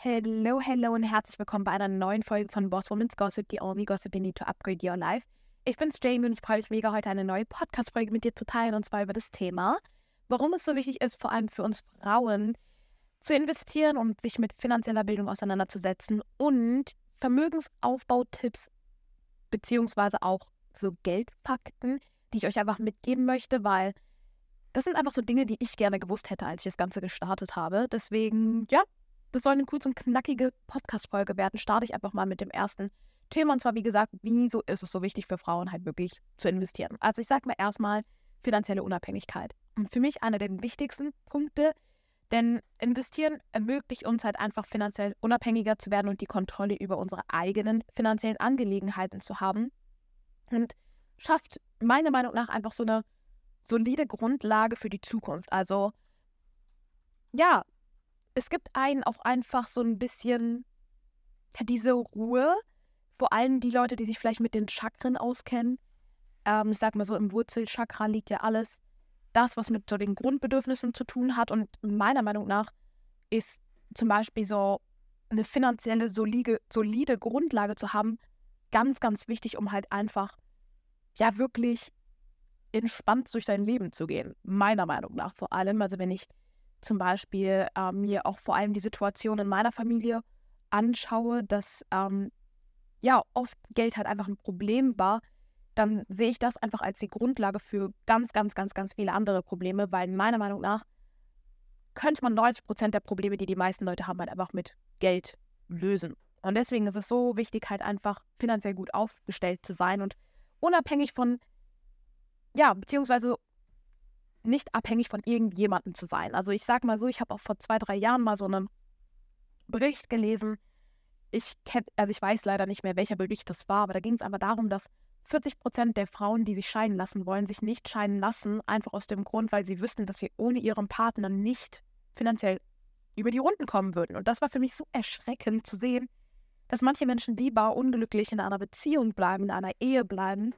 Hello, hello und herzlich willkommen bei einer neuen Folge von Boss Woman's Gossip, the only gossip you need to upgrade your life. Ich bin's Jamie und ich freue mich mega, heute eine neue Podcast-Folge mit dir zu teilen und zwar über das Thema, warum es so wichtig ist, vor allem für uns Frauen, zu investieren und sich mit finanzieller Bildung auseinanderzusetzen und Vermögensaufbautipps beziehungsweise auch so Geldfakten, die ich euch einfach mitgeben möchte, weil das sind einfach so Dinge, die ich gerne gewusst hätte, als ich das Ganze gestartet habe. Deswegen, ja, das soll eine kurz und knackige Podcast-Folge werden. Starte ich einfach mal mit dem ersten Thema. Und zwar, wie gesagt, wieso ist es so wichtig für Frauen halt wirklich zu investieren? Also ich sage mal erstmal finanzielle Unabhängigkeit. Und für mich einer der wichtigsten Punkte, denn investieren ermöglicht uns halt einfach finanziell unabhängiger zu werden und die Kontrolle über unsere eigenen finanziellen Angelegenheiten zu haben. Und schafft meiner Meinung nach einfach so eine solide Grundlage für die Zukunft. Also ja, es gibt einen auch einfach so ein bisschen diese Ruhe, vor allem die Leute, die sich vielleicht mit den Chakren auskennen. Ähm, ich sag mal so, im Wurzelchakra liegt ja alles das, was mit so den Grundbedürfnissen zu tun hat. Und meiner Meinung nach ist zum Beispiel so eine finanzielle, solide, solide Grundlage zu haben, ganz, ganz wichtig, um halt einfach ja wirklich entspannt durch sein Leben zu gehen. Meiner Meinung nach vor allem. Also wenn ich zum Beispiel äh, mir auch vor allem die Situation in meiner Familie anschaue, dass ähm, ja oft Geld halt einfach ein Problem war, dann sehe ich das einfach als die Grundlage für ganz, ganz, ganz, ganz viele andere Probleme, weil meiner Meinung nach könnte man 90 Prozent der Probleme, die die meisten Leute haben, halt einfach mit Geld lösen. Und deswegen ist es so wichtig, halt einfach finanziell gut aufgestellt zu sein und unabhängig von, ja, beziehungsweise nicht abhängig von irgendjemandem zu sein. Also ich sag mal so, ich habe auch vor zwei, drei Jahren mal so einen Bericht gelesen. Ich kenn, also ich weiß leider nicht mehr, welcher Bericht das war, aber da ging es einfach darum, dass 40 Prozent der Frauen, die sich scheiden lassen wollen, sich nicht scheiden lassen, einfach aus dem Grund, weil sie wüssten, dass sie ohne ihren Partner nicht finanziell über die Runden kommen würden. Und das war für mich so erschreckend zu sehen, dass manche Menschen lieber unglücklich in einer Beziehung bleiben, in einer Ehe bleiben,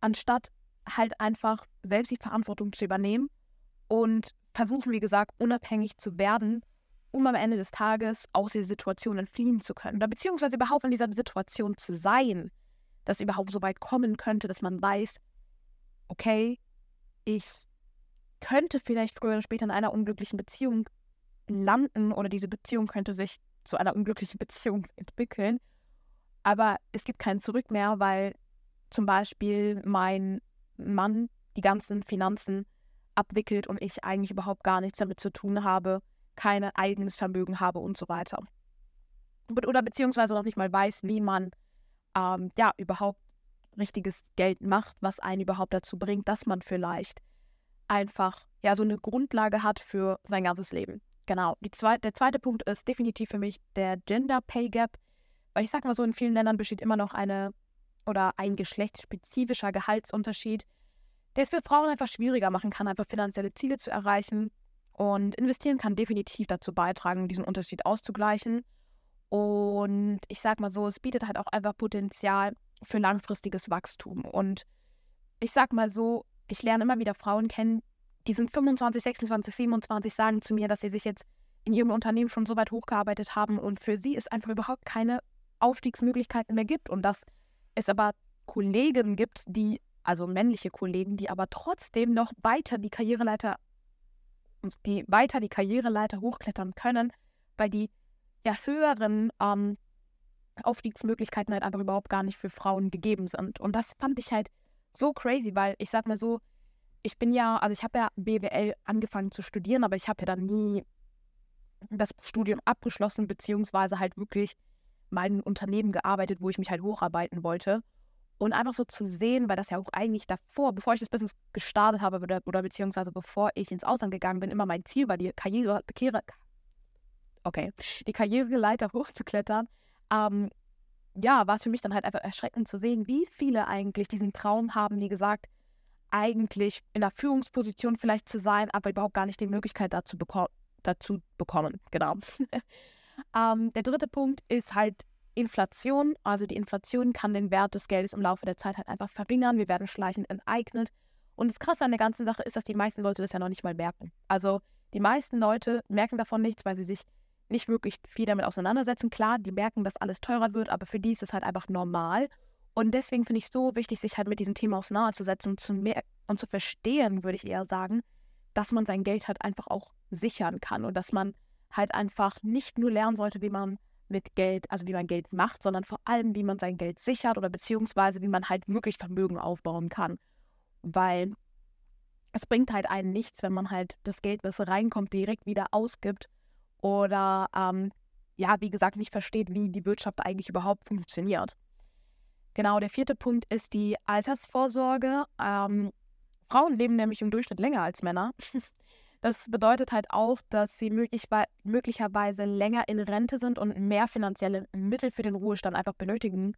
anstatt halt einfach selbst die Verantwortung zu übernehmen und versuchen, wie gesagt, unabhängig zu werden, um am Ende des Tages aus dieser Situation entfliehen zu können. Oder beziehungsweise überhaupt in dieser Situation zu sein, dass überhaupt so weit kommen könnte, dass man weiß, okay, ich könnte vielleicht früher oder später in einer unglücklichen Beziehung landen oder diese Beziehung könnte sich zu einer unglücklichen Beziehung entwickeln. Aber es gibt kein Zurück mehr, weil zum Beispiel mein Mann die ganzen Finanzen abwickelt und ich eigentlich überhaupt gar nichts damit zu tun habe, kein eigenes Vermögen habe und so weiter. Oder beziehungsweise noch nicht mal weiß, wie man ähm, ja überhaupt richtiges Geld macht, was einen überhaupt dazu bringt, dass man vielleicht einfach ja so eine Grundlage hat für sein ganzes Leben. Genau. Zwei, der zweite Punkt ist definitiv für mich der Gender Pay Gap. Weil ich sag mal so, in vielen Ländern besteht immer noch eine oder ein geschlechtsspezifischer Gehaltsunterschied, der es für Frauen einfach schwieriger machen kann, einfach finanzielle Ziele zu erreichen. Und investieren kann definitiv dazu beitragen, diesen Unterschied auszugleichen. Und ich sag mal so, es bietet halt auch einfach Potenzial für langfristiges Wachstum. Und ich sag mal so, ich lerne immer wieder Frauen kennen, die sind 25, 26, 27, sagen zu mir, dass sie sich jetzt in ihrem Unternehmen schon so weit hochgearbeitet haben und für sie es einfach überhaupt keine Aufstiegsmöglichkeiten mehr gibt. Und dass es aber Kollegen gibt, die, also männliche Kollegen, die aber trotzdem noch weiter die Karriereleiter, die weiter die Karriereleiter hochklettern können, weil die ja, höheren ähm, Aufstiegsmöglichkeiten halt einfach überhaupt gar nicht für Frauen gegeben sind. Und das fand ich halt so crazy, weil ich sag mal so, ich bin ja, also ich habe ja BWL angefangen zu studieren, aber ich habe ja dann nie das Studium abgeschlossen, beziehungsweise halt wirklich mein Unternehmen gearbeitet, wo ich mich halt hocharbeiten wollte. Und einfach so zu sehen, weil das ja auch eigentlich davor, bevor ich das Business gestartet habe oder, oder beziehungsweise bevor ich ins Ausland gegangen bin, immer mein Ziel war, die Karriere, Karriere okay, die Karriereleiter hochzuklettern. Ähm, ja, war es für mich dann halt einfach erschreckend zu sehen, wie viele eigentlich diesen Traum haben, wie gesagt, eigentlich in der Führungsposition vielleicht zu sein, aber überhaupt gar nicht die Möglichkeit dazu, beko dazu bekommen. Genau. Ähm, der dritte Punkt ist halt Inflation. Also die Inflation kann den Wert des Geldes im Laufe der Zeit halt einfach verringern. Wir werden schleichend enteignet. Und das Krasse an der ganzen Sache ist, dass die meisten Leute das ja noch nicht mal merken. Also die meisten Leute merken davon nichts, weil sie sich nicht wirklich viel damit auseinandersetzen. Klar, die merken, dass alles teurer wird, aber für die ist es halt einfach normal. Und deswegen finde ich es so wichtig, sich halt mit diesem Thema auseinanderzusetzen zu, und zu verstehen, würde ich eher sagen, dass man sein Geld halt einfach auch sichern kann und dass man halt einfach nicht nur lernen sollte, wie man mit Geld, also wie man Geld macht, sondern vor allem, wie man sein Geld sichert oder beziehungsweise wie man halt wirklich Vermögen aufbauen kann. Weil es bringt halt einen nichts, wenn man halt das Geld, was reinkommt, direkt wieder ausgibt oder ähm, ja, wie gesagt, nicht versteht, wie die Wirtschaft eigentlich überhaupt funktioniert. Genau, der vierte Punkt ist die Altersvorsorge. Ähm, Frauen leben nämlich im Durchschnitt länger als Männer. Das bedeutet halt auch, dass sie möglich, möglicherweise länger in Rente sind und mehr finanzielle Mittel für den Ruhestand einfach benötigen.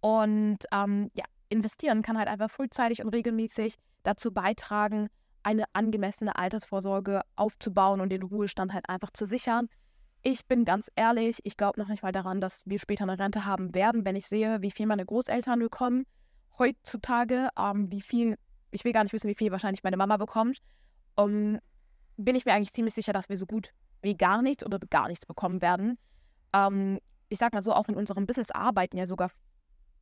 Und ähm, ja, investieren kann halt einfach frühzeitig und regelmäßig dazu beitragen, eine angemessene Altersvorsorge aufzubauen und den Ruhestand halt einfach zu sichern. Ich bin ganz ehrlich, ich glaube noch nicht mal daran, dass wir später eine Rente haben werden, wenn ich sehe, wie viel meine Großeltern bekommen heutzutage, ähm, wie viel, ich will gar nicht wissen, wie viel wahrscheinlich meine Mama bekommt, um, bin ich mir eigentlich ziemlich sicher, dass wir so gut wie gar nichts oder gar nichts bekommen werden. Ähm, ich sage mal so, auch in unserem Business arbeiten ja sogar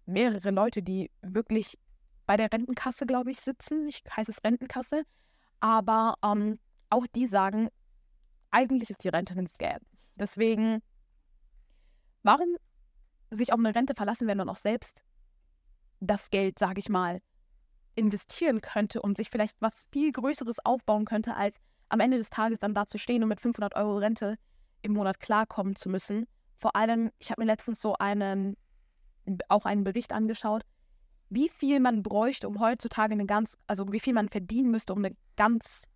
mehrere Leute, die wirklich bei der Rentenkasse, glaube ich, sitzen. Ich heiße es Rentenkasse. Aber ähm, auch die sagen, eigentlich ist die Rente ein Scam. Deswegen, warum sich auf eine Rente verlassen, wenn man auch selbst das Geld, sage ich mal, investieren könnte und sich vielleicht was viel Größeres aufbauen könnte, als am Ende des Tages dann da zu stehen und mit 500 Euro Rente im Monat klarkommen zu müssen. Vor allem, ich habe mir letztens so einen, auch einen Bericht angeschaut, wie viel man bräuchte, um heutzutage eine ganz, also wie viel man verdienen müsste, um eine ganz,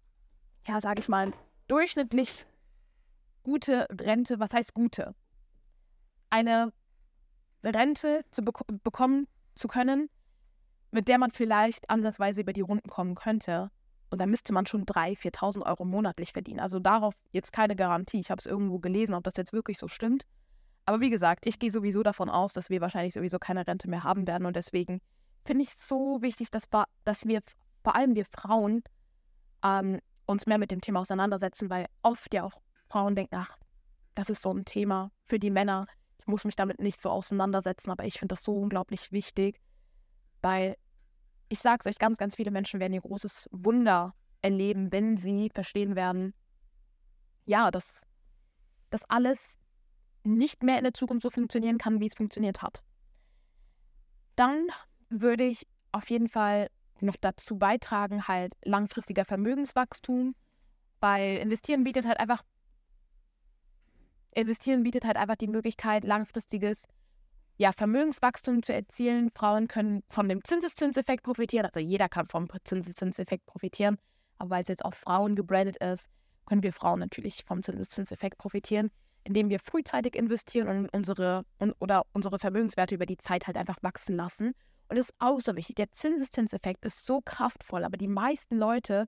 ja, sage ich mal, durchschnittlich gute Rente, was heißt gute? Eine Rente zu bek bekommen zu können, mit der man vielleicht ansatzweise über die Runden kommen könnte. Und da müsste man schon 3.000, 4.000 Euro monatlich verdienen. Also darauf jetzt keine Garantie. Ich habe es irgendwo gelesen, ob das jetzt wirklich so stimmt. Aber wie gesagt, ich gehe sowieso davon aus, dass wir wahrscheinlich sowieso keine Rente mehr haben werden. Und deswegen finde ich es so wichtig, dass, dass wir, vor allem wir Frauen, ähm, uns mehr mit dem Thema auseinandersetzen, weil oft ja auch Frauen denken, ach, das ist so ein Thema für die Männer. Ich muss mich damit nicht so auseinandersetzen, aber ich finde das so unglaublich wichtig, weil ich sage es euch, ganz, ganz viele Menschen werden ihr großes Wunder erleben, wenn sie verstehen werden, ja, dass das alles nicht mehr in der Zukunft so funktionieren kann, wie es funktioniert hat. Dann würde ich auf jeden Fall noch dazu beitragen, halt langfristiger Vermögenswachstum, weil investieren bietet halt einfach investieren bietet halt einfach die Möglichkeit, langfristiges ja, Vermögenswachstum zu erzielen. Frauen können von dem Zinseszinseffekt profitieren, also jeder kann vom Zinseszinseffekt profitieren, aber weil es jetzt auf Frauen gebrandet ist, können wir Frauen natürlich vom Zinseszinseffekt profitieren, indem wir frühzeitig investieren und unsere und, oder unsere Vermögenswerte über die Zeit halt einfach wachsen lassen und das ist auch so wichtig. Der Zinseszinseffekt ist so kraftvoll, aber die meisten Leute,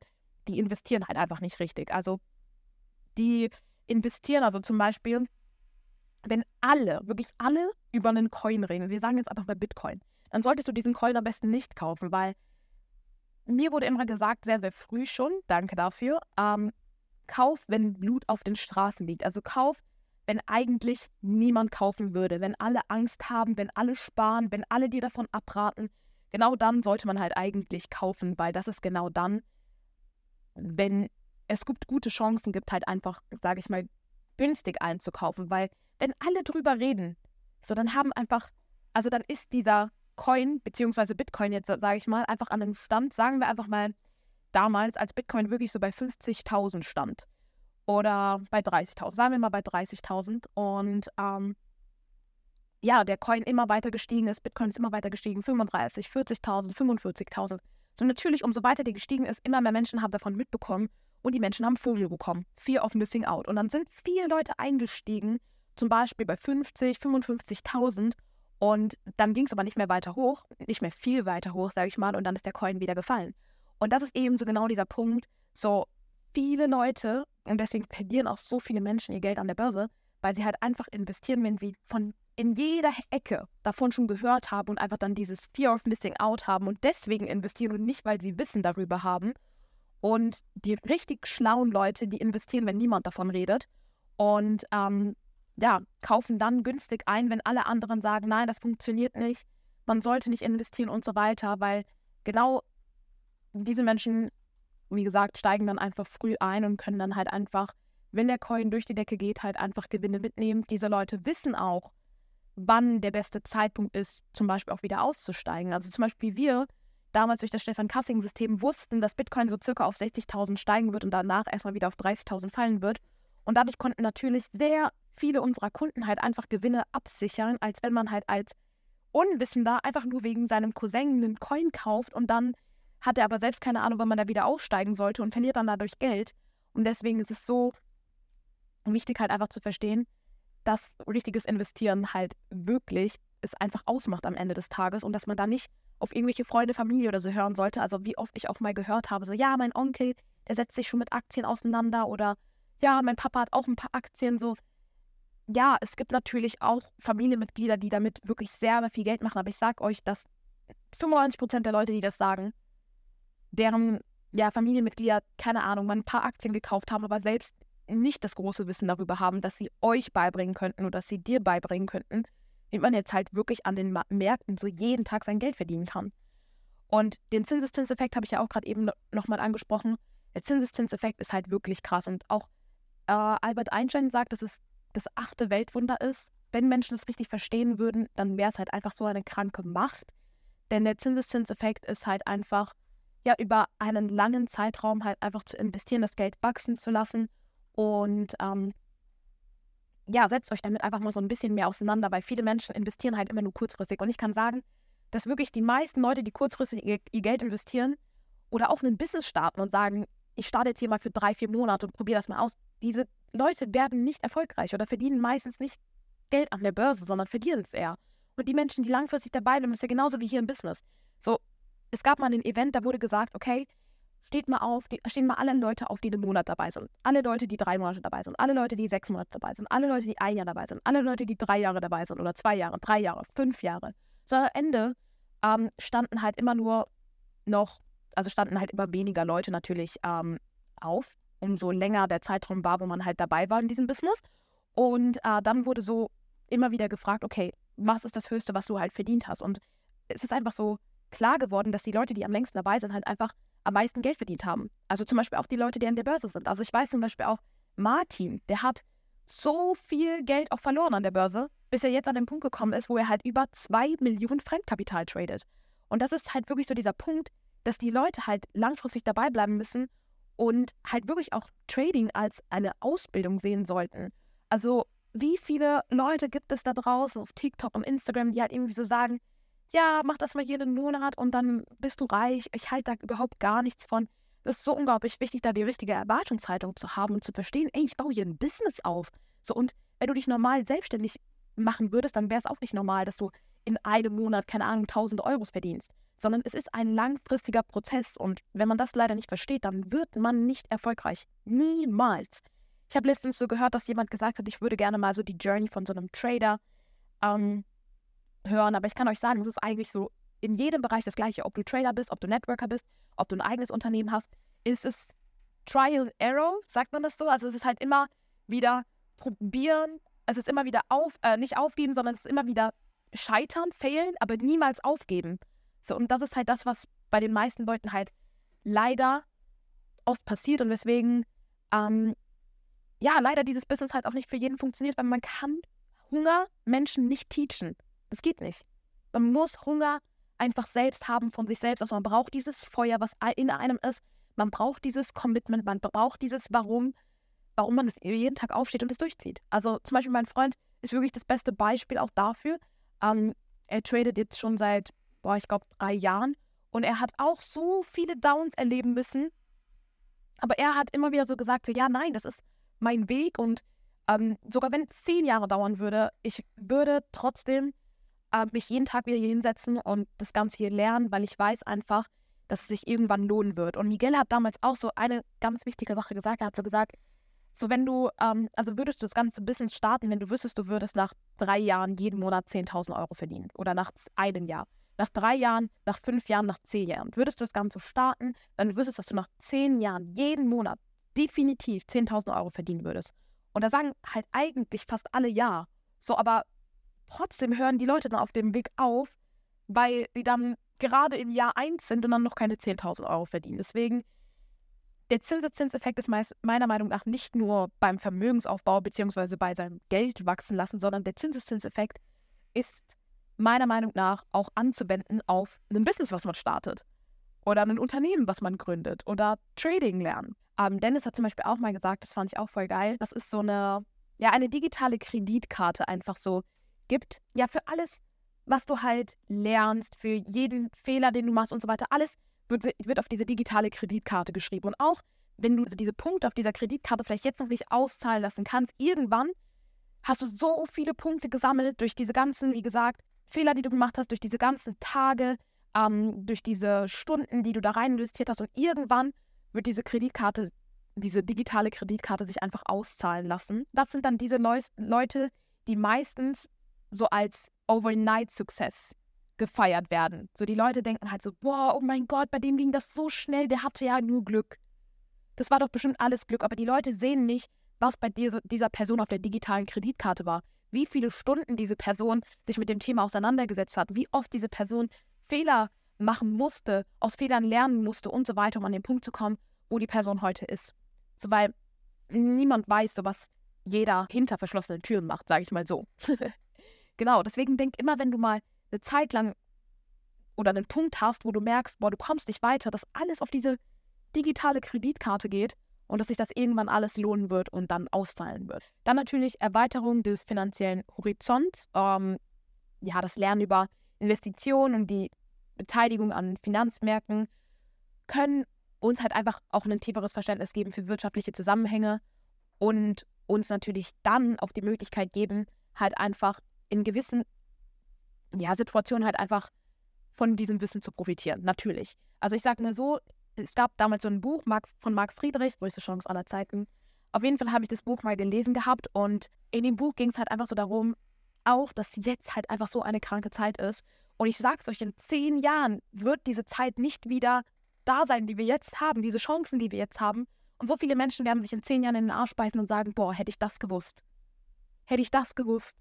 die investieren halt einfach nicht richtig. Also die investieren, also zum Beispiel, wenn alle, wirklich alle über einen Coin reden, wir sagen jetzt einfach mal Bitcoin, dann solltest du diesen Coin am besten nicht kaufen, weil mir wurde immer gesagt, sehr, sehr früh schon, danke dafür, ähm, kauf, wenn Blut auf den Straßen liegt. Also kauf, wenn eigentlich niemand kaufen würde, wenn alle Angst haben, wenn alle sparen, wenn alle dir davon abraten, genau dann sollte man halt eigentlich kaufen, weil das ist genau dann, wenn es gibt gute Chancen gibt, halt einfach, sage ich mal, günstig einzukaufen, weil wenn alle drüber reden, so dann haben einfach, also dann ist dieser Coin, beziehungsweise Bitcoin jetzt, sage ich mal, einfach an einem Stand, sagen wir einfach mal, damals, als Bitcoin wirklich so bei 50.000 stand oder bei 30.000, sagen wir mal bei 30.000 und ähm, ja, der Coin immer weiter gestiegen ist, Bitcoin ist immer weiter gestiegen, 35, 40.000, 45.000. So natürlich, umso weiter der gestiegen ist, immer mehr Menschen haben davon mitbekommen und die Menschen haben Vogel bekommen. Fear of Missing Out. Und dann sind viele Leute eingestiegen, zum Beispiel bei 50, 55.000 und dann ging es aber nicht mehr weiter hoch, nicht mehr viel weiter hoch, sage ich mal, und dann ist der Coin wieder gefallen. Und das ist eben so genau dieser Punkt, so viele Leute und deswegen verlieren auch so viele Menschen ihr Geld an der Börse, weil sie halt einfach investieren, wenn sie von in jeder Ecke davon schon gehört haben und einfach dann dieses Fear of Missing Out haben und deswegen investieren und nicht, weil sie Wissen darüber haben. Und die richtig schlauen Leute, die investieren, wenn niemand davon redet. Und ähm, ja, kaufen dann günstig ein, wenn alle anderen sagen, nein, das funktioniert nicht, man sollte nicht investieren und so weiter, weil genau diese Menschen, wie gesagt, steigen dann einfach früh ein und können dann halt einfach, wenn der Coin durch die Decke geht, halt einfach Gewinne mitnehmen. Diese Leute wissen auch, wann der beste Zeitpunkt ist, zum Beispiel auch wieder auszusteigen. Also zum Beispiel wir damals durch das Stefan-Kassing-System wussten, dass Bitcoin so circa auf 60.000 steigen wird und danach erstmal wieder auf 30.000 fallen wird. Und dadurch konnten natürlich sehr viele unserer Kunden halt einfach Gewinne absichern, als wenn man halt als Unwissender einfach nur wegen seinem Cousin einen Coin kauft und dann hat er aber selbst keine Ahnung, wann man da wieder aufsteigen sollte und verliert dann dadurch Geld. Und deswegen ist es so wichtig halt einfach zu verstehen, dass richtiges Investieren halt wirklich es einfach ausmacht am Ende des Tages und dass man da nicht auf irgendwelche Freunde, Familie oder so hören sollte. Also wie oft ich auch mal gehört habe, so ja, mein Onkel, der setzt sich schon mit Aktien auseinander oder ja, mein Papa hat auch ein paar Aktien, so ja, es gibt natürlich auch Familienmitglieder, die damit wirklich sehr, sehr viel Geld machen, aber ich sage euch, dass 95% der Leute, die das sagen, deren ja, Familienmitglieder, keine Ahnung, mal ein paar Aktien gekauft haben, aber selbst nicht das große Wissen darüber haben, dass sie euch beibringen könnten oder dass sie dir beibringen könnten, wie man jetzt halt wirklich an den Märkten so jeden Tag sein Geld verdienen kann. Und den Zinseszinseffekt habe ich ja auch gerade eben nochmal angesprochen. Der Zinseszinseffekt ist halt wirklich krass. Und auch äh, Albert Einstein sagt, dass es das achte Weltwunder ist. Wenn Menschen es richtig verstehen würden, dann wäre es halt einfach so eine kranke Macht. Denn der Zinseszinseffekt ist halt einfach, ja, über einen langen Zeitraum halt einfach zu investieren, das Geld wachsen zu lassen. Und ähm, ja, setzt euch damit einfach mal so ein bisschen mehr auseinander, weil viele Menschen investieren halt immer nur kurzfristig. Und ich kann sagen, dass wirklich die meisten Leute, die kurzfristig ihr, ihr Geld investieren oder auch ein Business starten und sagen, ich starte jetzt hier mal für drei, vier Monate und probiere das mal aus, diese Leute werden nicht erfolgreich oder verdienen meistens nicht Geld an der Börse, sondern verlieren es eher. Und die Menschen, die langfristig dabei bleiben, ist ja genauso wie hier im Business. So, es gab mal ein Event, da wurde gesagt, okay, steht mal auf, die, stehen mal alle Leute auf, die einen Monat dabei sind. Alle Leute, die drei Monate dabei sind. Alle Leute, die sechs Monate dabei sind. Alle Leute, die ein Jahr dabei sind. Alle Leute, die drei Jahre dabei sind oder zwei Jahre, drei Jahre, fünf Jahre. So am Ende ähm, standen halt immer nur noch, also standen halt immer weniger Leute natürlich ähm, auf umso länger der Zeitraum war, wo man halt dabei war in diesem Business. Und äh, dann wurde so immer wieder gefragt, okay, was ist das Höchste, was du halt verdient hast? Und es ist einfach so klar geworden, dass die Leute, die am längsten dabei sind, halt einfach am meisten Geld verdient haben. Also zum Beispiel auch die Leute, die an der Börse sind. Also ich weiß zum Beispiel auch, Martin, der hat so viel Geld auch verloren an der Börse, bis er jetzt an den Punkt gekommen ist, wo er halt über zwei Millionen Fremdkapital tradet. Und das ist halt wirklich so dieser Punkt, dass die Leute halt langfristig dabei bleiben müssen und halt wirklich auch Trading als eine Ausbildung sehen sollten. Also wie viele Leute gibt es da draußen auf TikTok und Instagram, die halt irgendwie so sagen, ja, mach das mal jeden Monat und dann bist du reich. Ich halte da überhaupt gar nichts von. Das ist so unglaublich wichtig, da die richtige Erwartungshaltung zu haben und zu verstehen, ey, ich baue hier ein Business auf. So, und wenn du dich normal selbstständig machen würdest, dann wäre es auch nicht normal, dass du in einem Monat, keine Ahnung, 1000 Euro verdienst sondern es ist ein langfristiger Prozess und wenn man das leider nicht versteht, dann wird man nicht erfolgreich. Niemals. Ich habe letztens so gehört, dass jemand gesagt hat, ich würde gerne mal so die Journey von so einem Trader ähm, hören, aber ich kann euch sagen, es ist eigentlich so in jedem Bereich das gleiche, ob du Trader bist, ob du Networker bist, ob du ein eigenes Unternehmen hast, ist es Trial and Error, sagt man das so? Also es ist halt immer wieder probieren, es ist immer wieder auf, äh, nicht aufgeben, sondern es ist immer wieder scheitern, failen, aber niemals aufgeben. So, und das ist halt das, was bei den meisten Leuten halt leider oft passiert und weswegen, ähm, ja, leider dieses Business halt auch nicht für jeden funktioniert, weil man kann Hunger Menschen nicht teachen. Das geht nicht. Man muss Hunger einfach selbst haben von sich selbst. Also man braucht dieses Feuer, was in einem ist. Man braucht dieses Commitment, man braucht dieses Warum, warum man jeden Tag aufsteht und es durchzieht. Also zum Beispiel mein Freund ist wirklich das beste Beispiel auch dafür. Ähm, er tradet jetzt schon seit boah, ich glaube, drei Jahren. Und er hat auch so viele Downs erleben müssen. Aber er hat immer wieder so gesagt, so, ja, nein, das ist mein Weg. Und ähm, sogar wenn es zehn Jahre dauern würde, ich würde trotzdem äh, mich jeden Tag wieder hier hinsetzen und das Ganze hier lernen, weil ich weiß einfach, dass es sich irgendwann lohnen wird. Und Miguel hat damals auch so eine ganz wichtige Sache gesagt. Er hat so gesagt, so wenn du, ähm, also würdest du das ganze Business starten, wenn du wüsstest, du würdest nach drei Jahren jeden Monat 10.000 Euro verdienen oder nach einem Jahr nach drei Jahren, nach fünf Jahren, nach zehn Jahren. Würdest du das Ganze starten, dann wüsstest du, dass du nach zehn Jahren jeden Monat definitiv 10.000 Euro verdienen würdest. Und da sagen halt eigentlich fast alle ja. So, aber trotzdem hören die Leute dann auf dem Weg auf, weil sie dann gerade im Jahr 1 sind und dann noch keine 10.000 Euro verdienen. Deswegen, der Zinseszinseffekt ist meist, meiner Meinung nach nicht nur beim Vermögensaufbau bzw. bei seinem Geld wachsen lassen, sondern der Zinseszinseffekt ist meiner Meinung nach auch anzuwenden auf ein Business, was man startet. Oder ein Unternehmen, was man gründet. Oder Trading lernen. Ähm, Dennis hat zum Beispiel auch mal gesagt, das fand ich auch voll geil, das ist so eine, ja, eine digitale Kreditkarte einfach so gibt. Ja, für alles, was du halt lernst, für jeden Fehler, den du machst und so weiter, alles wird, wird auf diese digitale Kreditkarte geschrieben. Und auch wenn du diese Punkte auf dieser Kreditkarte vielleicht jetzt noch nicht auszahlen lassen kannst, irgendwann hast du so viele Punkte gesammelt durch diese ganzen, wie gesagt, Fehler, die du gemacht hast, durch diese ganzen Tage, ähm, durch diese Stunden, die du da rein investiert hast. Und irgendwann wird diese Kreditkarte, diese digitale Kreditkarte sich einfach auszahlen lassen. Das sind dann diese Leu Leute, die meistens so als Overnight Success gefeiert werden. So die Leute denken halt so, boah, oh mein Gott, bei dem ging das so schnell, der hatte ja nur Glück. Das war doch bestimmt alles Glück, aber die Leute sehen nicht, was bei dieser, dieser Person auf der digitalen Kreditkarte war. Wie viele Stunden diese Person sich mit dem Thema auseinandergesetzt hat, wie oft diese Person Fehler machen musste, aus Fehlern lernen musste und so weiter, um an den Punkt zu kommen, wo die Person heute ist. So, weil niemand weiß, so was jeder hinter verschlossenen Türen macht, sage ich mal so. genau, deswegen denk immer, wenn du mal eine Zeit lang oder einen Punkt hast, wo du merkst, boah, du kommst nicht weiter, dass alles auf diese digitale Kreditkarte geht und dass sich das irgendwann alles lohnen wird und dann auszahlen wird. Dann natürlich Erweiterung des finanziellen Horizonts, ähm, ja, das Lernen über Investitionen und die Beteiligung an Finanzmärkten können uns halt einfach auch ein tieferes Verständnis geben für wirtschaftliche Zusammenhänge und uns natürlich dann auch die Möglichkeit geben, halt einfach in gewissen ja, Situationen halt einfach von diesem Wissen zu profitieren. Natürlich. Also ich sage mal so, es gab damals so ein Buch von Marc Friedrich, größte Chance aller Zeiten. Auf jeden Fall habe ich das Buch mal gelesen gehabt und in dem Buch ging es halt einfach so darum, auch, dass jetzt halt einfach so eine kranke Zeit ist. Und ich sage es euch, in zehn Jahren wird diese Zeit nicht wieder da sein, die wir jetzt haben, diese Chancen, die wir jetzt haben. Und so viele Menschen werden sich in zehn Jahren in den Arsch beißen und sagen, boah, hätte ich das gewusst. Hätte ich das gewusst.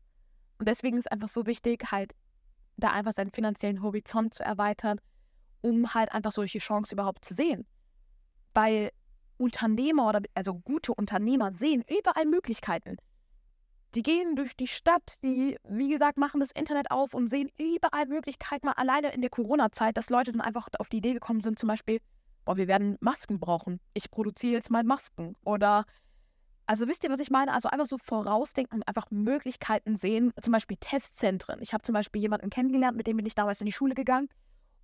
Und deswegen ist einfach so wichtig, halt da einfach seinen finanziellen Horizont zu erweitern, um halt einfach solche Chancen überhaupt zu sehen. Weil Unternehmer oder also gute Unternehmer sehen überall Möglichkeiten. Die gehen durch die Stadt, die, wie gesagt, machen das Internet auf und sehen überall Möglichkeiten, mal alleine in der Corona-Zeit, dass Leute dann einfach auf die Idee gekommen sind, zum Beispiel, boah, wir werden Masken brauchen. Ich produziere jetzt mal Masken. Oder, also wisst ihr, was ich meine? Also einfach so vorausdenken einfach Möglichkeiten sehen, zum Beispiel Testzentren. Ich habe zum Beispiel jemanden kennengelernt, mit dem bin ich damals in die Schule gegangen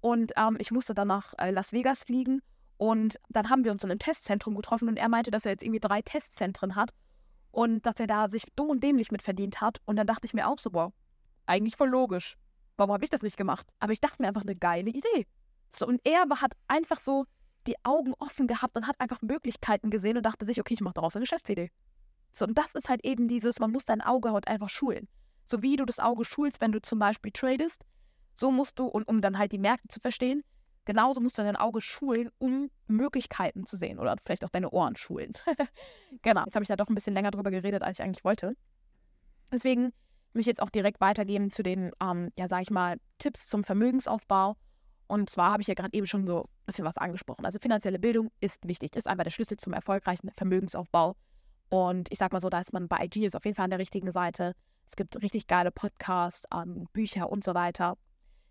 und ähm, ich musste dann nach äh, Las Vegas fliegen und dann haben wir uns in einem Testzentrum getroffen und er meinte, dass er jetzt irgendwie drei Testzentren hat und dass er da sich dumm und dämlich mit verdient hat. Und dann dachte ich mir auch so, wow, eigentlich voll logisch. Warum habe ich das nicht gemacht? Aber ich dachte mir einfach eine geile Idee. So, und er hat einfach so die Augen offen gehabt und hat einfach Möglichkeiten gesehen und dachte sich, okay, ich mache daraus eine Geschäftsidee. So, und das ist halt eben dieses, man muss dein Auge halt einfach schulen. So wie du das Auge schulst, wenn du zum Beispiel tradest, so musst du, und um dann halt die Märkte zu verstehen, genauso musst du dein Auge schulen, um Möglichkeiten zu sehen oder vielleicht auch deine Ohren schulen. genau, jetzt habe ich da doch ein bisschen länger drüber geredet, als ich eigentlich wollte. Deswegen möchte ich jetzt auch direkt weitergeben zu den, ähm, ja, sage ich mal, Tipps zum Vermögensaufbau. Und zwar habe ich ja gerade eben schon so ein bisschen was angesprochen. Also finanzielle Bildung ist wichtig, ist einfach der Schlüssel zum erfolgreichen Vermögensaufbau. Und ich sage mal so, da ist man bei IG ist auf jeden Fall an der richtigen Seite. Es gibt richtig geile Podcasts, ähm, Bücher und so weiter.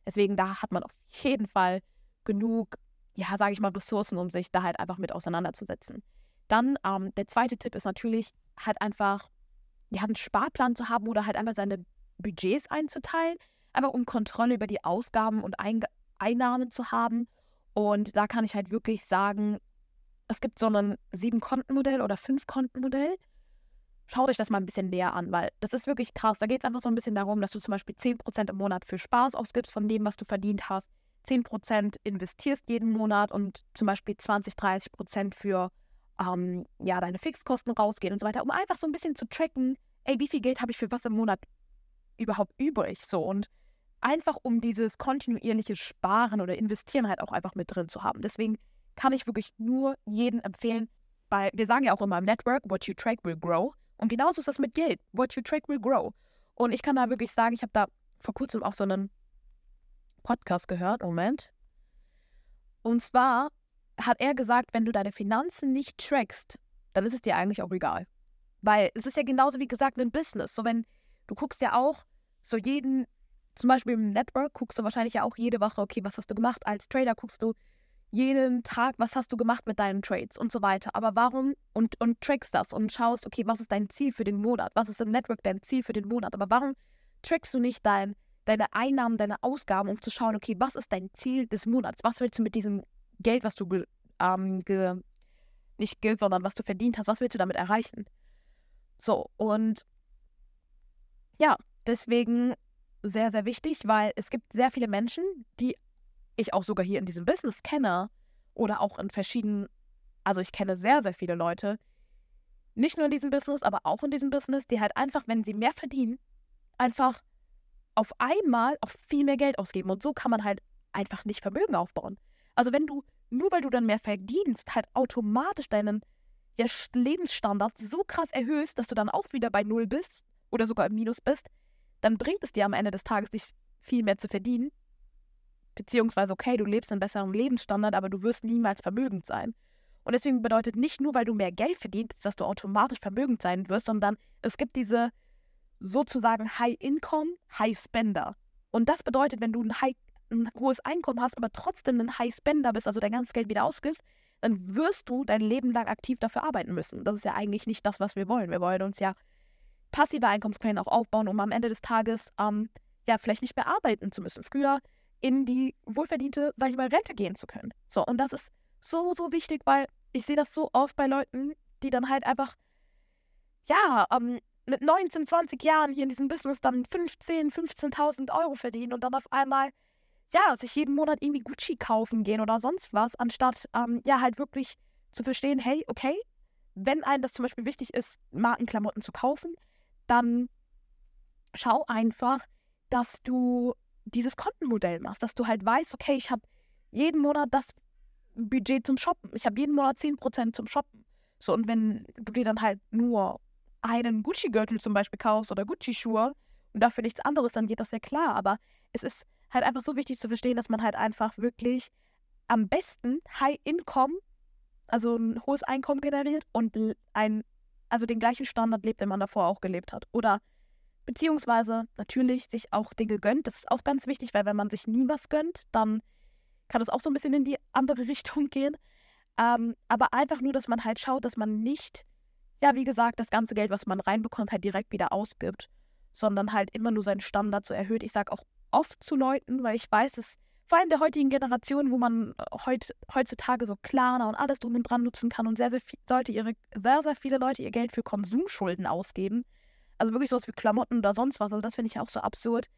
Deswegen, da hat man auf jeden Fall genug, ja, sage ich mal, Ressourcen, um sich da halt einfach mit auseinanderzusetzen. Dann ähm, der zweite Tipp ist natürlich halt einfach, ja, einen Sparplan zu haben oder halt einfach seine Budgets einzuteilen, einfach um Kontrolle über die Ausgaben und Ein Einnahmen zu haben. Und da kann ich halt wirklich sagen, es gibt so ein Sieben-Konten-Modell oder Fünf-Konten-Modell. Schaut euch das mal ein bisschen näher an, weil das ist wirklich krass. Da geht es einfach so ein bisschen darum, dass du zum Beispiel 10% im Monat für Spaß ausgibst von dem, was du verdient hast. 10% investierst jeden Monat und zum Beispiel 20, 30% für ähm, ja, deine Fixkosten rausgehen und so weiter, um einfach so ein bisschen zu tracken, ey, wie viel Geld habe ich für was im Monat überhaupt übrig? So und einfach um dieses kontinuierliche Sparen oder Investieren halt auch einfach mit drin zu haben. Deswegen kann ich wirklich nur jedem empfehlen, weil wir sagen ja auch immer im Network, what you track will grow. Und genauso ist das mit Geld. What you track will grow. Und ich kann da wirklich sagen, ich habe da vor kurzem auch so einen Podcast gehört. Moment. Und zwar hat er gesagt, wenn du deine Finanzen nicht trackst, dann ist es dir eigentlich auch egal. Weil es ist ja genauso wie gesagt ein Business. So wenn du guckst ja auch so jeden, zum Beispiel im Network guckst du wahrscheinlich ja auch jede Woche, okay, was hast du gemacht? Als Trader guckst du jeden Tag, was hast du gemacht mit deinen Trades und so weiter. Aber warum und, und trackst das und schaust, okay, was ist dein Ziel für den Monat? Was ist im Network dein Ziel für den Monat? Aber warum trackst du nicht dein, deine Einnahmen, deine Ausgaben, um zu schauen, okay, was ist dein Ziel des Monats? Was willst du mit diesem Geld, was du ähm, ge, nicht Geld, sondern was du verdient hast, was willst du damit erreichen? So, und ja, deswegen sehr, sehr wichtig, weil es gibt sehr viele Menschen, die ich auch sogar hier in diesem Business kenne oder auch in verschiedenen, also ich kenne sehr, sehr viele Leute, nicht nur in diesem Business, aber auch in diesem Business, die halt einfach, wenn sie mehr verdienen, einfach auf einmal auch viel mehr Geld ausgeben. Und so kann man halt einfach nicht Vermögen aufbauen. Also wenn du, nur weil du dann mehr verdienst, halt automatisch deinen ja, Lebensstandard so krass erhöhst, dass du dann auch wieder bei Null bist oder sogar im Minus bist, dann bringt es dir am Ende des Tages nicht viel mehr zu verdienen. Beziehungsweise, okay, du lebst einen besseren Lebensstandard, aber du wirst niemals vermögend sein. Und deswegen bedeutet nicht nur, weil du mehr Geld verdienst, dass du automatisch vermögend sein wirst, sondern es gibt diese sozusagen High Income, High Spender. Und das bedeutet, wenn du ein, High, ein hohes Einkommen hast, aber trotzdem ein High Spender bist, also dein ganzes Geld wieder ausgibst, dann wirst du dein Leben lang aktiv dafür arbeiten müssen. Das ist ja eigentlich nicht das, was wir wollen. Wir wollen uns ja passive Einkommensquellen auch aufbauen, um am Ende des Tages ähm, ja vielleicht nicht mehr arbeiten zu müssen. Früher in die wohlverdiente, sag ich mal, Rente gehen zu können. So, und das ist so, so wichtig, weil ich sehe das so oft bei Leuten, die dann halt einfach, ja, ähm, mit 19, 20 Jahren hier in diesem Business dann 15, 15.000 Euro verdienen und dann auf einmal, ja, sich jeden Monat irgendwie Gucci kaufen gehen oder sonst was, anstatt, ähm, ja, halt wirklich zu verstehen, hey, okay, wenn einem das zum Beispiel wichtig ist, Markenklamotten zu kaufen, dann schau einfach, dass du dieses Kontenmodell machst, dass du halt weißt, okay, ich habe jeden Monat das Budget zum Shoppen. Ich habe jeden Monat 10% zum Shoppen. So, und wenn du dir dann halt nur einen Gucci-Gürtel zum Beispiel kaufst oder Gucci-Schuhe und dafür nichts anderes, dann geht das ja klar. Aber es ist halt einfach so wichtig zu verstehen, dass man halt einfach wirklich am besten High-Income, also ein hohes Einkommen generiert und ein, also den gleichen Standard lebt, den man davor auch gelebt hat. Oder beziehungsweise natürlich sich auch Dinge gönnt. Das ist auch ganz wichtig, weil wenn man sich nie was gönnt, dann kann es auch so ein bisschen in die andere Richtung gehen. Ähm, aber einfach nur, dass man halt schaut, dass man nicht ja, wie gesagt, das ganze Geld, was man reinbekommt, halt direkt wieder ausgibt, sondern halt immer nur seinen Standard so erhöht. Ich sage auch oft zu Leuten, weil ich weiß, es vor allem der heutigen Generation, wo man heut, heutzutage so Klarna und alles drum und dran nutzen kann und sehr, sehr, viel, Leute ihre, sehr, sehr viele Leute ihr Geld für Konsumschulden ausgeben. Also wirklich sowas wie Klamotten oder sonst was. Also das finde ich auch so absurd.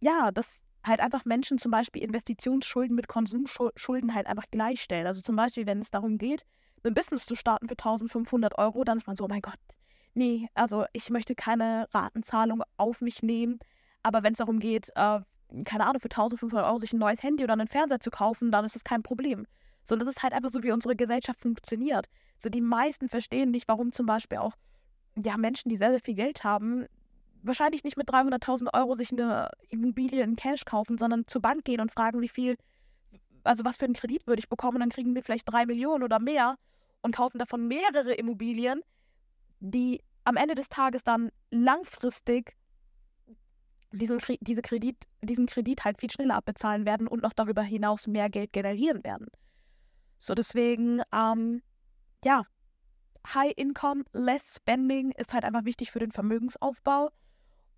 Ja, dass halt einfach Menschen zum Beispiel Investitionsschulden mit Konsumschulden halt einfach gleichstellen. Also zum Beispiel, wenn es darum geht, ein Business zu starten für 1500 Euro, dann ist man so, oh mein Gott, nee, also ich möchte keine Ratenzahlung auf mich nehmen. Aber wenn es darum geht, äh, keine Ahnung, für 1500 Euro sich ein neues Handy oder einen Fernseher zu kaufen, dann ist das kein Problem. So, das ist halt einfach so, wie unsere Gesellschaft funktioniert. So, die meisten verstehen nicht, warum zum Beispiel auch ja, Menschen, die sehr, sehr viel Geld haben, wahrscheinlich nicht mit 300.000 Euro sich eine Immobilie in Cash kaufen, sondern zur Bank gehen und fragen, wie viel, also was für einen Kredit würde ich bekommen, dann kriegen die vielleicht drei Millionen oder mehr und kaufen davon mehrere Immobilien, die am Ende des Tages dann langfristig diesen, diese Kredit, diesen Kredit halt viel schneller abbezahlen werden und noch darüber hinaus mehr Geld generieren werden. So, deswegen, ähm, ja, High Income, Less Spending ist halt einfach wichtig für den Vermögensaufbau.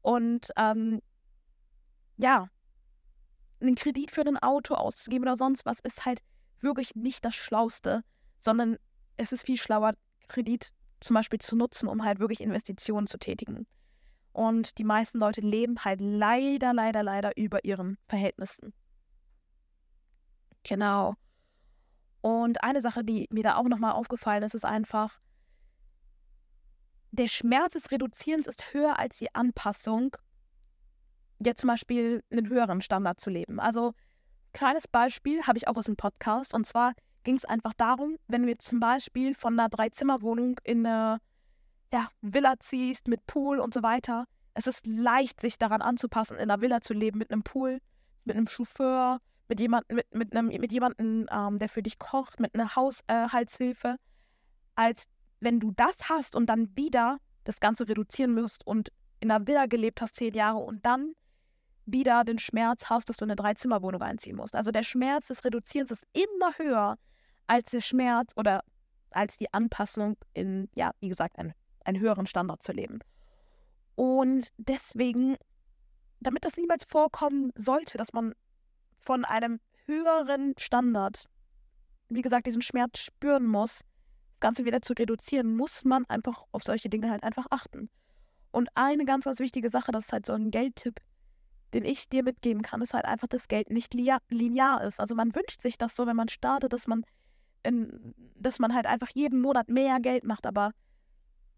Und ähm, ja, einen Kredit für ein Auto auszugeben oder sonst was ist halt wirklich nicht das Schlauste, sondern es ist viel schlauer, Kredit zum Beispiel zu nutzen, um halt wirklich Investitionen zu tätigen. Und die meisten Leute leben halt leider, leider, leider über ihren Verhältnissen. Genau. Und eine Sache, die mir da auch nochmal aufgefallen ist, ist einfach, der Schmerz des Reduzierens ist höher als die Anpassung, jetzt zum Beispiel einen höheren Standard zu leben. Also, kleines Beispiel habe ich auch aus dem Podcast. Und zwar ging es einfach darum, wenn wir zum Beispiel von einer Dreizimmerwohnung in eine ja, Villa ziehst mit Pool und so weiter. Es ist leicht, sich daran anzupassen, in einer Villa zu leben mit einem Pool, mit einem Chauffeur, mit jemandem, mit, mit, mit jemandem, ähm, der für dich kocht, mit einer Haushaltshilfe, äh, als wenn du das hast und dann wieder das Ganze reduzieren musst und in einer Villa gelebt hast zehn Jahre und dann wieder den Schmerz hast, dass du in eine Dreizimmerwohnung einziehen musst. Also der Schmerz des Reduzierens ist immer höher als der Schmerz oder als die Anpassung in, ja, wie gesagt, einen, einen höheren Standard zu leben. Und deswegen, damit das niemals vorkommen sollte, dass man von einem höheren Standard, wie gesagt, diesen Schmerz spüren muss, Ganze wieder zu reduzieren, muss man einfach auf solche Dinge halt einfach achten. Und eine ganz, ganz wichtige Sache, das ist halt so ein Geldtipp, den ich dir mitgeben kann, ist halt einfach, dass Geld nicht linear ist. Also man wünscht sich das so, wenn man startet, dass man, in, dass man halt einfach jeden Monat mehr Geld macht, aber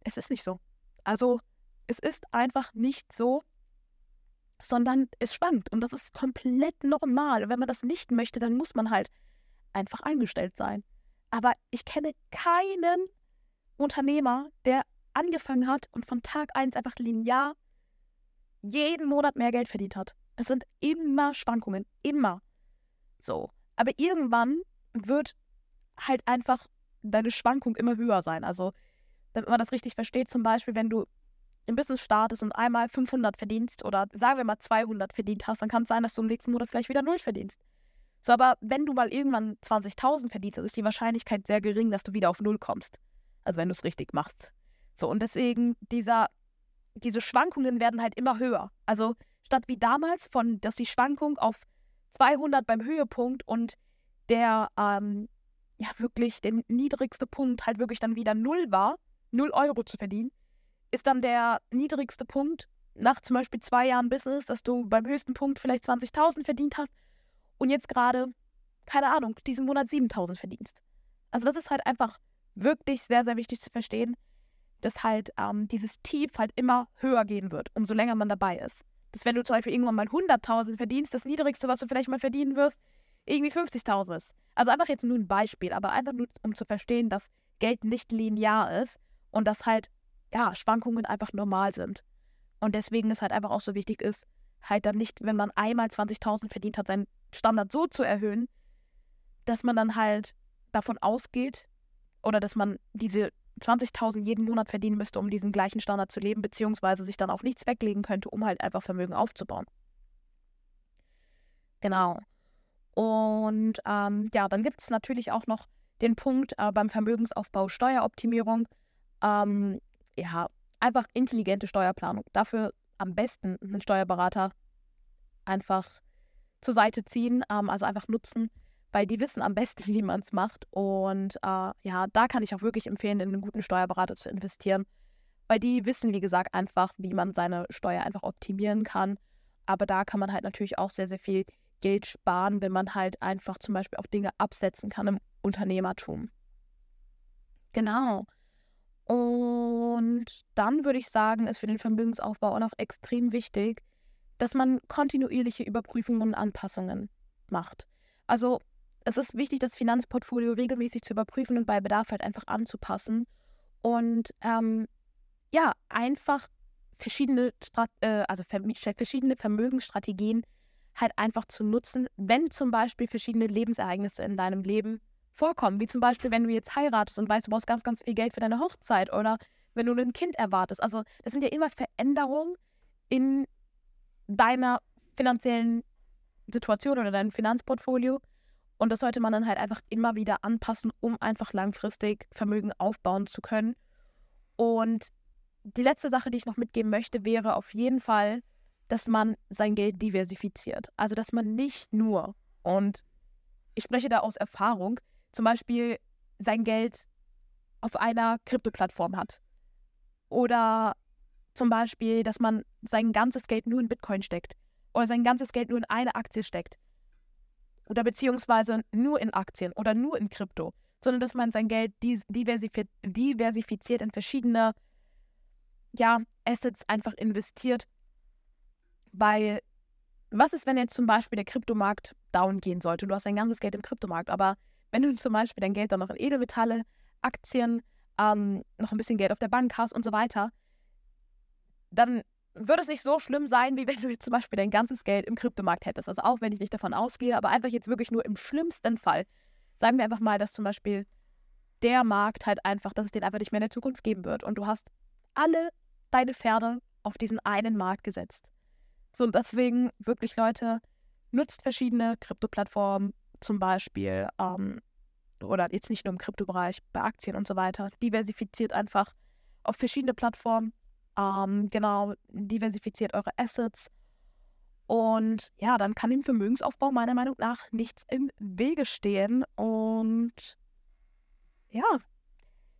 es ist nicht so. Also es ist einfach nicht so, sondern es schwankt und das ist komplett normal. Und wenn man das nicht möchte, dann muss man halt einfach eingestellt sein. Aber ich kenne keinen Unternehmer, der angefangen hat und von Tag 1 einfach linear jeden Monat mehr Geld verdient hat. Es sind immer Schwankungen, immer. So. Aber irgendwann wird halt einfach deine Schwankung immer höher sein. Also, damit man das richtig versteht, zum Beispiel, wenn du im Business startest und einmal 500 verdienst oder sagen wir mal 200 verdient hast, dann kann es sein, dass du im nächsten Monat vielleicht wieder 0 verdienst. So, aber wenn du mal irgendwann 20.000 verdienst, dann ist die Wahrscheinlichkeit sehr gering, dass du wieder auf 0 kommst. Also wenn du es richtig machst. So, und deswegen, dieser, diese Schwankungen werden halt immer höher. Also statt wie damals, von, dass die Schwankung auf 200 beim Höhepunkt und der, ähm, ja, wirklich der niedrigste Punkt halt wirklich dann wieder 0 war, 0 Euro zu verdienen, ist dann der niedrigste Punkt nach zum Beispiel zwei Jahren Business, dass du beim höchsten Punkt vielleicht 20.000 verdient hast und jetzt gerade, keine Ahnung, diesen Monat 7.000 verdienst. Also das ist halt einfach wirklich sehr, sehr wichtig zu verstehen, dass halt ähm, dieses Tief halt immer höher gehen wird, umso länger man dabei ist. Dass wenn du zum Beispiel irgendwann mal 100.000 verdienst, das Niedrigste, was du vielleicht mal verdienen wirst, irgendwie 50.000 ist. Also einfach jetzt nur ein Beispiel, aber einfach nur, um zu verstehen, dass Geld nicht linear ist und dass halt ja, Schwankungen einfach normal sind. Und deswegen ist halt einfach auch so wichtig ist, halt dann nicht, wenn man einmal 20.000 verdient hat, seinen Standard so zu erhöhen, dass man dann halt davon ausgeht oder dass man diese 20.000 jeden Monat verdienen müsste, um diesen gleichen Standard zu leben, beziehungsweise sich dann auch nichts weglegen könnte, um halt einfach Vermögen aufzubauen. Genau. Und ähm, ja, dann gibt es natürlich auch noch den Punkt äh, beim Vermögensaufbau Steueroptimierung. Ähm, ja, einfach intelligente Steuerplanung. Dafür am besten einen Steuerberater einfach zur Seite ziehen, ähm, also einfach nutzen, weil die wissen am besten, wie man es macht. Und äh, ja, da kann ich auch wirklich empfehlen, in einen guten Steuerberater zu investieren, weil die wissen, wie gesagt, einfach, wie man seine Steuer einfach optimieren kann. Aber da kann man halt natürlich auch sehr, sehr viel Geld sparen, wenn man halt einfach zum Beispiel auch Dinge absetzen kann im Unternehmertum. Genau. Und dann würde ich sagen, ist für den Vermögensaufbau auch noch extrem wichtig, dass man kontinuierliche Überprüfungen und Anpassungen macht. Also es ist wichtig, das Finanzportfolio regelmäßig zu überprüfen und bei Bedarf halt einfach anzupassen. Und ähm, ja, einfach verschiedene, Strat äh, also verschiedene Vermögensstrategien halt einfach zu nutzen, wenn zum Beispiel verschiedene Lebensereignisse in deinem Leben vorkommen. Wie zum Beispiel, wenn du jetzt heiratest und weißt, du brauchst ganz, ganz viel Geld für deine Hochzeit oder wenn du ein Kind erwartest. Also das sind ja immer Veränderungen in deiner finanziellen Situation oder deinem Finanzportfolio. Und das sollte man dann halt einfach immer wieder anpassen, um einfach langfristig Vermögen aufbauen zu können. Und die letzte Sache, die ich noch mitgeben möchte, wäre auf jeden Fall, dass man sein Geld diversifiziert. Also, dass man nicht nur, und ich spreche da aus Erfahrung, zum Beispiel sein Geld auf einer Krypto-Plattform hat. Oder zum Beispiel, dass man sein ganzes Geld nur in Bitcoin steckt. Oder sein ganzes Geld nur in eine Aktie steckt. Oder beziehungsweise nur in Aktien oder nur in Krypto. Sondern dass man sein Geld diversifiziert in verschiedene ja, Assets einfach investiert. Weil, was ist, wenn jetzt zum Beispiel der Kryptomarkt down gehen sollte? Du hast dein ganzes Geld im Kryptomarkt, aber wenn du zum Beispiel dein Geld dann noch in Edelmetalle, Aktien, ähm, noch ein bisschen Geld auf der Bank hast und so weiter, dann würde es nicht so schlimm sein, wie wenn du jetzt zum Beispiel dein ganzes Geld im Kryptomarkt hättest. Also auch wenn ich nicht davon ausgehe, aber einfach jetzt wirklich nur im schlimmsten Fall. Sagen wir einfach mal, dass zum Beispiel der Markt halt einfach, dass es den einfach nicht mehr in der Zukunft geben wird. Und du hast alle deine Pferde auf diesen einen Markt gesetzt. So, und deswegen wirklich, Leute, nutzt verschiedene Krypto-Plattformen, zum Beispiel, ähm, oder jetzt nicht nur im Kryptobereich, bei Aktien und so weiter. Diversifiziert einfach auf verschiedene Plattformen. Ähm, genau, diversifiziert eure Assets. Und ja, dann kann dem Vermögensaufbau meiner Meinung nach nichts im Wege stehen. Und ja,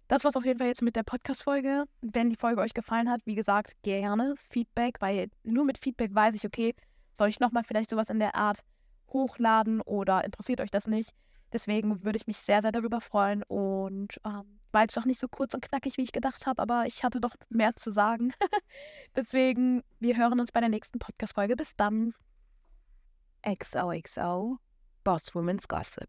das war's auf jeden Fall jetzt mit der Podcast-Folge. Wenn die Folge euch gefallen hat, wie gesagt, gerne Feedback, weil nur mit Feedback weiß ich, okay, soll ich nochmal vielleicht sowas in der Art hochladen oder interessiert euch das nicht? Deswegen würde ich mich sehr, sehr darüber freuen und ähm, war jetzt doch nicht so kurz und knackig, wie ich gedacht habe, aber ich hatte doch mehr zu sagen. Deswegen, wir hören uns bei der nächsten Podcast-Folge. Bis dann. XOXO, Boss Women's Gossip.